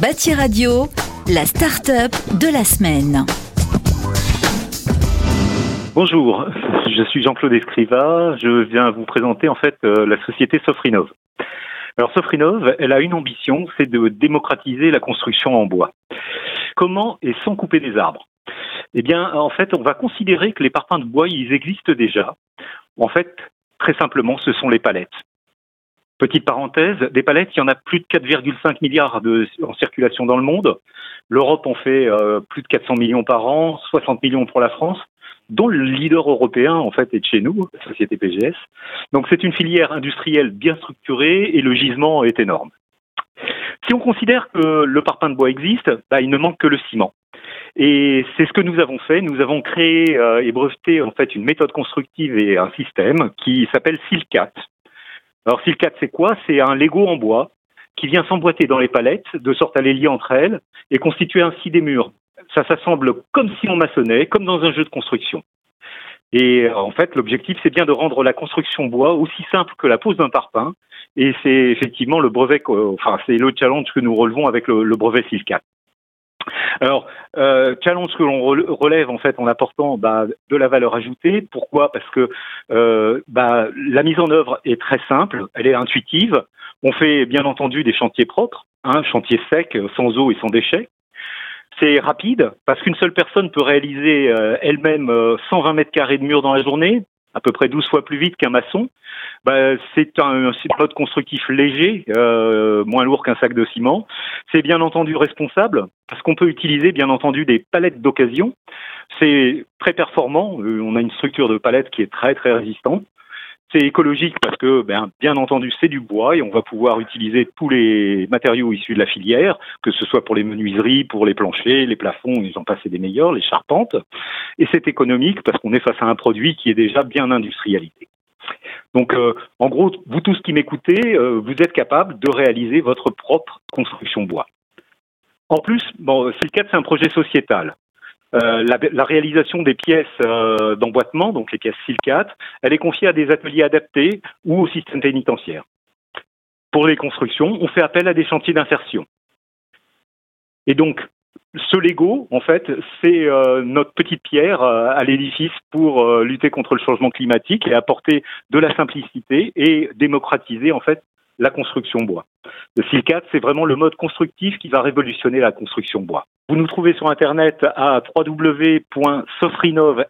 Bâti Radio, la start-up de la semaine. Bonjour, je suis Jean-Claude Escriva. Je viens vous présenter en fait euh, la société Sofrinov. Alors Sofrinov, elle a une ambition, c'est de démocratiser la construction en bois. Comment et sans couper des arbres? Eh bien, en fait, on va considérer que les parpaings de bois, ils existent déjà. En fait, très simplement, ce sont les palettes. Petite parenthèse, des palettes, il y en a plus de 4,5 milliards en circulation dans le monde. L'Europe en fait euh, plus de 400 millions par an, 60 millions pour la France, dont le leader européen en fait est de chez nous, la société PGS. Donc c'est une filière industrielle bien structurée et le gisement est énorme. Si on considère que le parpaing de bois existe, bah, il ne manque que le ciment. Et c'est ce que nous avons fait. Nous avons créé euh, et breveté en fait une méthode constructive et un système qui s'appelle Silcat. Alors Silcat, c'est quoi? C'est un Lego en bois qui vient s'emboîter dans les palettes de sorte à les lier entre elles et constituer ainsi des murs. Ça s'assemble comme si on maçonnait, comme dans un jeu de construction. Et en fait, l'objectif, c'est bien de rendre la construction bois aussi simple que la pose d'un parpaing. Et c'est effectivement le brevet, enfin, c'est le challenge que nous relevons avec le, le brevet Silcat. Alors, euh, challenge que l'on relève en fait en apportant bah, de la valeur ajoutée. Pourquoi? Parce que euh, bah, la mise en œuvre est très simple, elle est intuitive. On fait bien entendu des chantiers propres, hein, chantiers secs, sans eau et sans déchets. C'est rapide parce qu'une seule personne peut réaliser euh, elle-même 120 mètres carrés de mur dans la journée à peu près 12 fois plus vite qu'un maçon, bah, c'est un, mode constructif léger, euh, moins lourd qu'un sac de ciment. C'est bien entendu responsable, parce qu'on peut utiliser bien entendu des palettes d'occasion. C'est très performant, euh, on a une structure de palette qui est très très résistante. C'est écologique parce que, ben, bien entendu, c'est du bois et on va pouvoir utiliser tous les matériaux issus de la filière, que ce soit pour les menuiseries, pour les planchers, les plafonds, ils en passent des meilleurs, les charpentes. Et c'est économique parce qu'on est face à un produit qui est déjà bien industrialisé. Donc, euh, en gros, vous tous qui m'écoutez, euh, vous êtes capable de réaliser votre propre construction bois. En plus, bon, c'est un projet sociétal. Euh, la, réalisation des pièces euh, d'emboîtement, donc les pièces SILCAT, elle est confiée à des ateliers adaptés ou au système pénitentiaire. Pour les constructions, on fait appel à des chantiers d'insertion. Et donc, ce Lego, en fait, c'est euh, notre petite pierre à l'édifice pour lutter contre le changement climatique et apporter de la simplicité et démocratiser, en fait, la construction bois. Le SILCAT, c'est vraiment le mode constructif qui va révolutionner la construction bois. Vous nous trouvez sur Internet à www.sofrinov,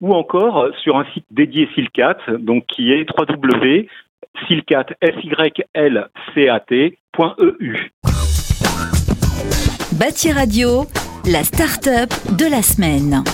ou encore sur un site dédié Silcat, donc qui est www.silcat.eu. Bâti Radio, la start-up de la semaine.